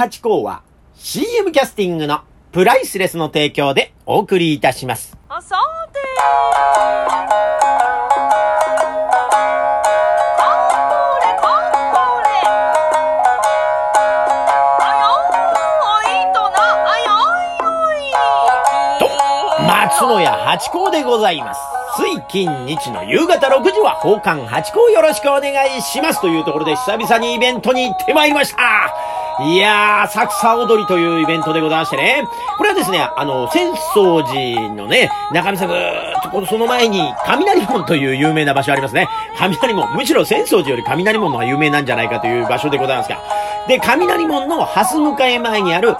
八甲は CM キャスティングのプライスレスの提供でお送りいたします。あさて松野屋八甲でございます。水金日の夕方6時は奉還八甲よろしくお願いしますというところで久々にイベントに行ってまいりましたいやー、浅草踊りというイベントでございましてね。これはですね、あの、浅草寺のね、中見さぐーっとこのその前に、雷門という有名な場所ありますね。雷門、むしろ浅草寺より雷門の方が有名なんじゃないかという場所でございますが。で、雷門の蓮迎え前にある、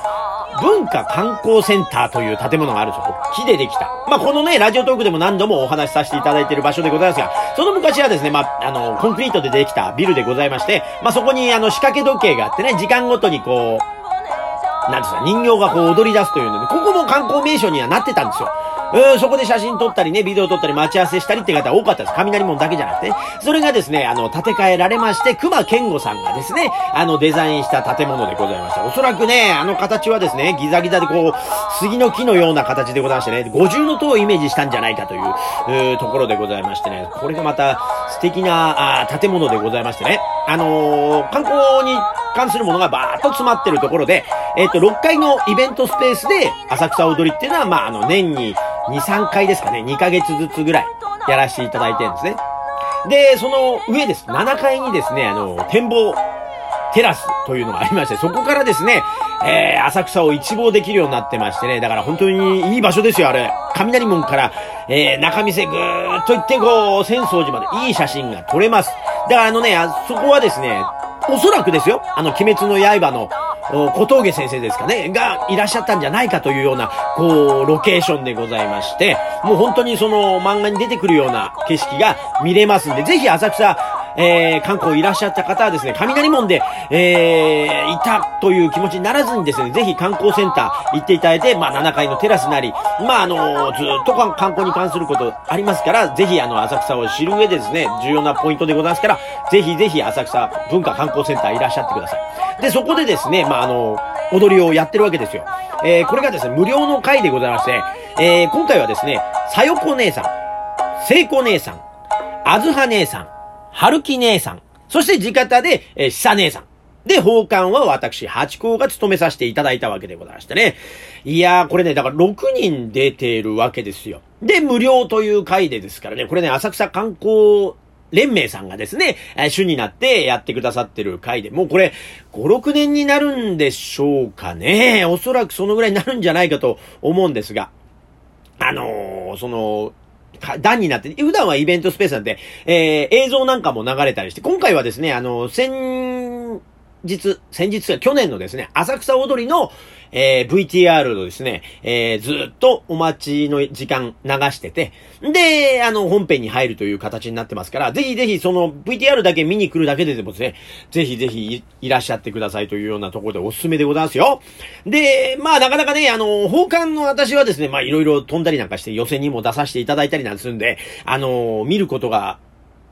文化観光センターという建物があるんですよ。木でできた。まあ、このね、ラジオトークでも何度もお話しさせていただいている場所でございますが、その昔はですね、まあ、あの、コンクリートでできたビルでございまして、まあ、そこにあの、仕掛け時計があってね、時間ごとにこう、なんですか、人形がこう踊り出すというので、ここも観光名所にはなってたんですよ。うん、そこで写真撮ったりね、ビデオ撮ったり待ち合わせしたりって方多かったです。雷門だけじゃなくて、ね、それがですね、あの、建て替えられまして、熊健吾さんがですね、あの、デザインした建物でございました。おそらくね、あの形はですね、ギザギザでこう、杉の木のような形でございましてね、五重の塔をイメージしたんじゃないかという、うところでございましてね、これがまた素敵な、あ建物でございましてね、あのー、観光に関するものがバーッと詰まってるところで、えっ、ー、と、6階のイベントスペースで、浅草踊りっていうのは、まあ、あの、年に2、3回ですかね、2ヶ月ずつぐらいやらせていただいてるんですね。で、その上です。7階にですね、あの、展望テラスというのがありまして、そこからですね、えー、浅草を一望できるようになってましてね、だから本当にいい場所ですよ、あれ。雷門から、えー、中見世ぐーっと行って、こう、浅草寺までいい写真が撮れます。だからあのね、あそこはですね、おそらくですよ、あの、鬼滅の刃の、小峠先生ですかね、がいらっしゃったんじゃないかというような、こう、ロケーションでございまして、もう本当にその漫画に出てくるような景色が見れますんで、ぜひ浅草、えー、観光いらっしゃった方はですね、雷門で、えー、いたという気持ちにならずにですね、ぜひ観光センター行っていただいて、まあ、7階のテラスなり、まあ、あのー、ずっと観光に関することありますから、ぜひ、あの、浅草を知る上でですね、重要なポイントでございますから、ぜひぜひ浅草文化観光センターいらっしゃってください。で、そこでですね、まあ、あの踊りをやってるわけですよ。えー、これがですね、無料の会でございまして、えー、今回はですね、さよこ姉さん、せいこ姉さん、あずは姉さん、はるき姉さん、そして地方で、えー、しさ姉さん。で、奉還は私、八甲が務めさせていただいたわけでございましてね。いやー、これね、だから6人出てるわけですよ。で、無料という回でですからね、これね、浅草観光連盟さんがですね、主になってやってくださってる回で、もうこれ、5、6年になるんでしょうかね。おそらくそのぐらいになるんじゃないかと思うんですが、あのー、その、段になって、普段はイベントスペースなんで、えー、映像なんかも流れたりして、今回はですね、あの、先日、先日、去年のですね、浅草踊りの、えー、VTR のですね、えー、ずっとお待ちの時間流してて、で、あの、本編に入るという形になってますから、ぜひぜひその VTR だけ見に来るだけででもですね、ぜひぜひいらっしゃってくださいというようなところでおすすめでございますよ。で、まあなかなかね、あの、奉還の私はですね、まあいろいろ飛んだりなんかして予選にも出させていただいたりなんすんで、あの、見ることが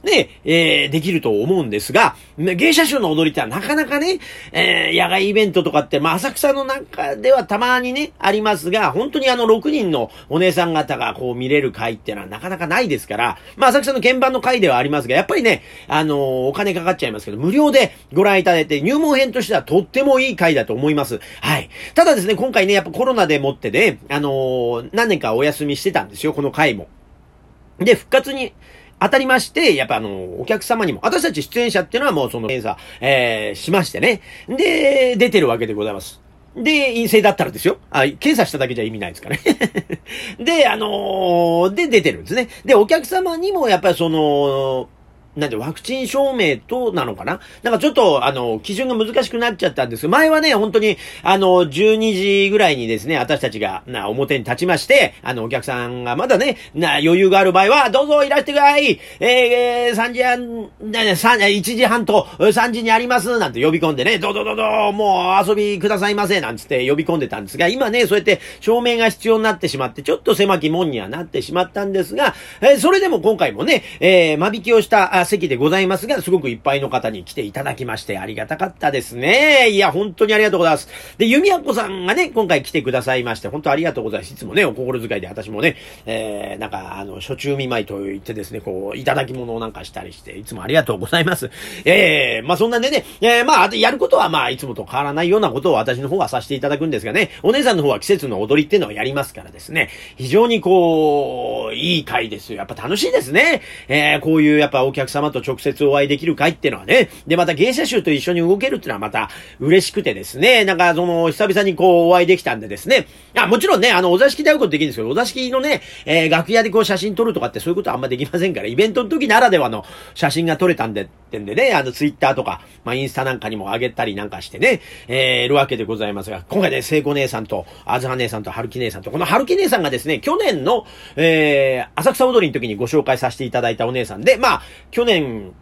で、えー、できると思うんですが、芸者集の踊りってなかなかね、えー、野外イベントとかって、まあ、浅草の中ではたまにね、ありますが、本当にあの6人のお姉さん方がこう見れる会っていうのはなかなかないですから、まあ、浅草の鍵盤の会ではありますが、やっぱりね、あのー、お金かかっちゃいますけど、無料でご覧いただいて、入門編としてはとってもいい会だと思います。はい。ただですね、今回ね、やっぱコロナでもってね、あのー、何年かお休みしてたんですよ、この会も。で、復活に、当たりまして、やっぱあの、お客様にも、私たち出演者っていうのはもうその検査、えー、しましてね。で、出てるわけでございます。で、陰性だったらですよ。あ、検査しただけじゃ意味ないですかね。で、あのー、で、出てるんですね。で、お客様にもやっぱりその、なんで、ワクチン証明となのかな？なんかちょっと、あの、基準が難しくなっちゃったんですけど、前はね、本当に、あの、12時ぐらいにですね、私たちが、な、表に立ちまして、あの、お客さんがまだね、な、余裕がある場合は、どうぞいらしてください。えー、3時半、3、1時半と3時にありますなんて呼び込んでね、どうぞどうぞ、もう遊びくださいませなんつって呼び込んでたんですが、今ね、そうやって証明が必要になってしまって、ちょっと狭き門にはなってしまったんですが、えー、それでも今回もね、えー、間引きをした、席でございますが、すごくいっぱいの方に来ていただきまして、ありがたかったですね。いや、本当にありがとうございます。で、弓矢子さんがね、今回来てくださいまして、本当ありがとうございます。いつもね、お心遣いで私もね、えー、なんか、あの、初中見舞いと言ってですね、こう、いただき物をなんかしたりして、いつもありがとうございます。えー、まあそんなんでね、えー、まあ、やることはまあ、いつもと変わらないようなことを私の方はさせていただくんですがね、お姉さんの方は季節の踊りっていうのをやりますからですね、非常にこう、いい回ですよ。やっぱ楽しいですね。えー、こういうやっぱお客様と直接お会いできる会ってのはね、で、また芸者集と一緒に動けるっていうのはまた嬉しくてですね、なんかその、久々にこうお会いできたんでですね、あ、もちろんね、あの、お座敷で会うことできるんですけど、お座敷のね、えー、楽屋でこう写真撮るとかってそういうことはあんまできませんから、イベントの時ならではの写真が撮れたんで、ってんでね、あの、ツイッターとか、まあ、インスタなんかにも上げたりなんかしてね、えー、いるわけでございますが、今回ね、聖子姉さんと、あずは姉さんと、はるき姉さんと、このはるき姉さんがですね、去年の、えー、浅草踊りの時にご紹介させていただいたお姉さんで、まあ、去年、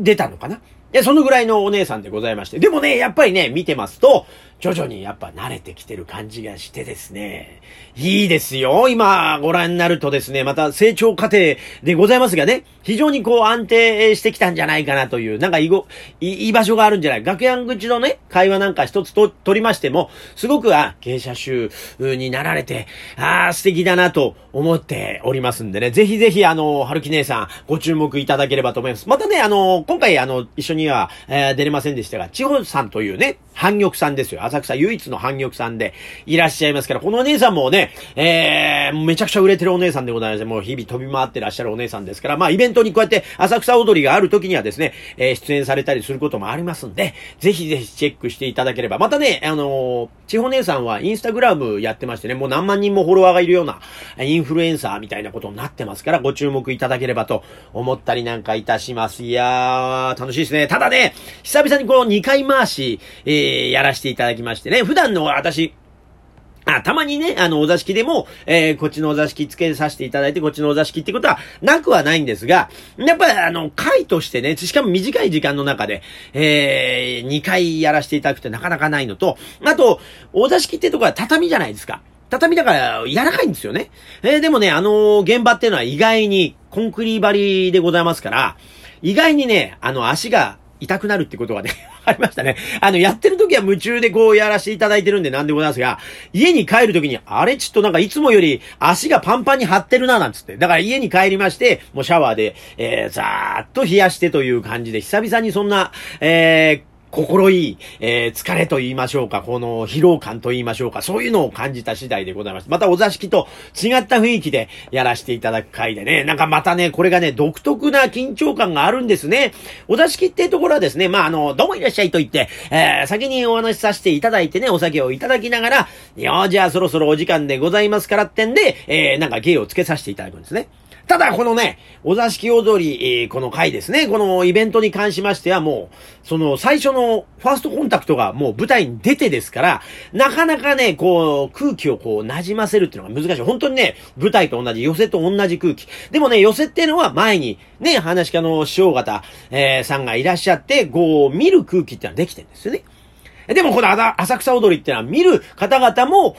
出たのかなで、そのぐらいのお姉さんでございまして。でもね、やっぱりね、見てますと、徐々にやっぱ慣れてきてる感じがしてですね、いいですよ。今ご覧になるとですね、また成長過程でございますがね、非常にこう安定してきたんじゃないかなという、なんかいご、いい場所があるんじゃない楽屋口のね、会話なんか一つと取りましても、すごく、あ、芸者集になられて、ああ、素敵だなと思っておりますんでね、ぜひぜひあの、春樹姉さん、ご注目いただければと思います。またね、あの、今回あの、一緒には、えー、出れませんでしたが、千穂さんというね、反玉さんですよ。浅草唯一の反玉さんでいらっしゃいますから、このお姉さんもね、えー、めちゃくちゃ売れてるお姉さんでございまして、もう日々飛び回ってらっしゃるお姉さんですから、まあイベントにこうやって浅草踊りがある時にはですね、えー、出演されたりすることもありますんで、ぜひぜひチェックしていただければ。またね、あのー、千穂姉さんはインスタグラムやってましてね、もう何万人もフォロワーがいるようなインフルエンサーみたいなことになってますから、ご注目いただければと思ったりなんかいたします。いやー、楽しいですね。ただね、久々にこの2回回し、えー、えやらせていただきましてね、普段の私、あ、たまにね、あの、お座敷でも、えー、こっちのお座敷つけさせていただいて、こっちのお座敷ってことはなくはないんですが、やっぱりあの、回としてね、しかも短い時間の中で、えー、2回やらせていただくってなかなかないのと、あと、お座敷ってとこは畳じゃないですか。畳だから柔らかいんですよね。えー、でもね、あの、現場っていうのは意外にコンクリ張りでございますから、意外にね、あの足が痛くなるってことがね、ありましたね。あの、やってる時は夢中でこうやらせていただいてるんで何でございますが、家に帰る時に、あれちょっとなんかいつもより足がパンパンに張ってるな、なんつって。だから家に帰りまして、もうシャワーで、えー、ざーっと冷やしてという感じで、久々にそんな、えー、心いい、えー、疲れと言いましょうか、この疲労感と言いましょうか、そういうのを感じた次第でございます。またお座敷と違った雰囲気でやらせていただく回でね、なんかまたね、これがね、独特な緊張感があるんですね。お座敷ってところはですね、まあ、あの、どうもいらっしゃいと言って、えー、先にお話しさせていただいてね、お酒をいただきながら、いやじゃあそろそろお時間でございますからってんで、えー、なんか芸をつけさせていただくんですね。ただ、このね、お座敷踊り、この回ですね、このイベントに関しましてはもう、その最初のファーストコンタクトがもう舞台に出てですから、なかなかね、こう、空気をこう、馴染ませるっていうのが難しい。本当にね、舞台と同じ、寄せと同じ空気。でもね、寄せっていうのは前に、ね、話し家の師匠方、えー、さんがいらっしゃって、こう、見る空気ってのはできてるんですよね。でもこの浅草踊りってのは見る方々も、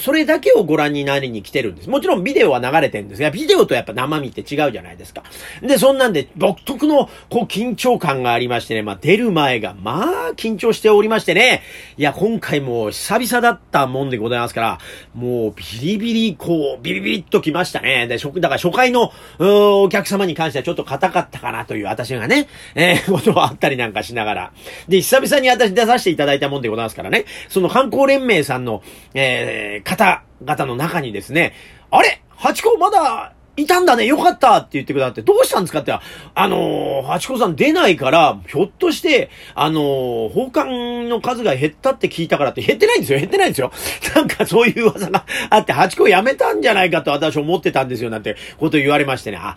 それだけをご覧になりに来てるんです。もちろんビデオは流れてるんですが、ビデオとやっぱ生身って違うじゃないですか。で、そんなんで独特のこう緊張感がありましてね、まあ出る前がまあ緊張しておりましてね、いや今回も久々だったもんでございますから、もうビリビリこう、ビリビリっときましたね。で、だから初回のお客様に関してはちょっと硬かったかなという私がね、えー、ことはあったりなんかしながら。で、久々に私出させていただいたもんでございますからね。その観光連盟さんの、えー、方々の中にですね、あれ？ハチ公まだ、いたんだね、よかったって言ってくださって、どうしたんですかってあのー、ハチ公さん出ないから、ひょっとして、あのー、奉還の数が減ったって聞いたからって減ってないんですよ、減ってないんですよ。なんかそういう噂があって、ハチ公やめたんじゃないかと私思ってたんですよ、なんてこと言われましてね。あ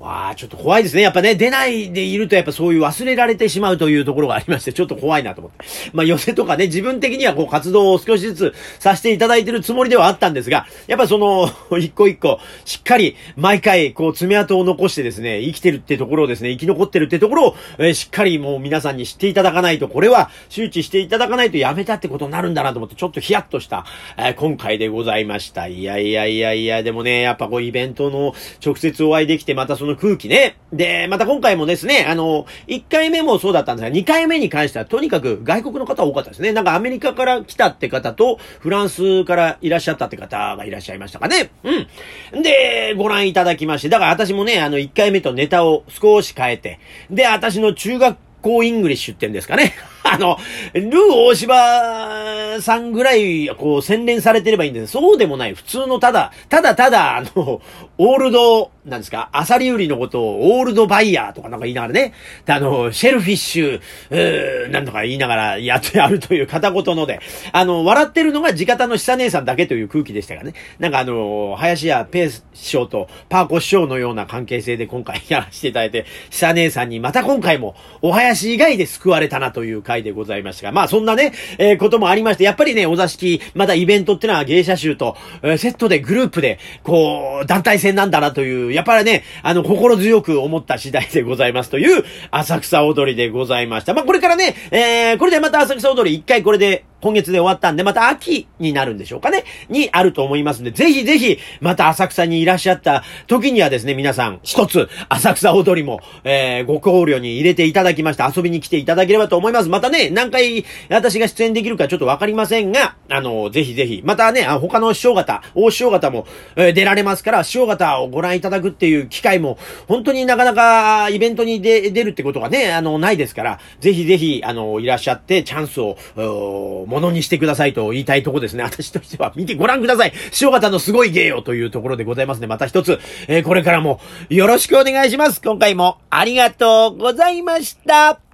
わあ、ちょっと怖いですね。やっぱね、出ないでいるとやっぱそういう忘れられてしまうというところがありまして、ちょっと怖いなと思って。まあ寄せとかね、自分的にはこう活動を少しずつさせていただいてるつもりではあったんですが、やっぱその、一個一個、しっかり毎回こう爪痕を残してですね、生きてるってところをですね、生き残ってるってところを、えー、しっかりもう皆さんに知っていただかないと、これは周知していただかないとやめたってことになるんだなと思って、ちょっとヒヤッとした、えー、今回でございました。いやいやいやいや、でもね、やっぱこうイベントの直接お会いできて、またそのの空気ね。で、また今回もですね、あの、1回目もそうだったんですが、2回目に関してはとにかく外国の方多かったですね。なんかアメリカから来たって方と、フランスからいらっしゃったって方がいらっしゃいましたかね。うん。で、ご覧いただきまして、だから私もね、あの、1回目とネタを少し変えて、で、私の中学校 English ってんですかね。あの、ルー大柴さんぐらい、こう、洗練されてればいいんですそうでもない。普通のただ、ただただ、あの、オールド、なんですか、アサリ売りのことを old buyer とかなんか言いながらね、あの、 shellfish、うーなんとか言いながらやってやるという片言ので、あの、笑ってるのが地方の久姉さんだけという空気でしたがね。なんかあの、林家ペー師匠とパー子師匠のような関係性で今回やらせていただいて、久姉さんにまた今回もお林以外で救われたなという回でございましたが、まあそんなね、えー、こともありまして、やっぱりね、お座敷、まだイベントってのは芸者集と、えー、セットでグループで、こう、団体戦なんだなという、やっぱりね、あの、心強く思った次第でございますという、浅草踊りでございました。まあこれからね、えー、これでまた浅草踊り一回これで今月で終わったんで、また秋になるんでしょうかねにあると思いますんで、ぜひぜひ、また浅草にいらっしゃった時にはですね、皆さん、一つ、浅草踊りも、えー、ご考慮に入れていただきまして、遊びに来ていただければと思います。またね、何回私が出演できるかちょっとわかりませんが、あの、ぜひぜひ、またね、他の師匠方、大師匠方も、えー、出られますから、師匠方をご覧いただくっていう機会も、本当になかなかイベントに出るってことがね、あの、ないですから、ぜひぜひ、あの、いらっしゃって、チャンスを、ものにしてくださいと言いたいとこですね。私としては見てご覧ください。塩方のすごい芸よというところでございますね。また一つ、えー、これからもよろしくお願いします。今回もありがとうございました。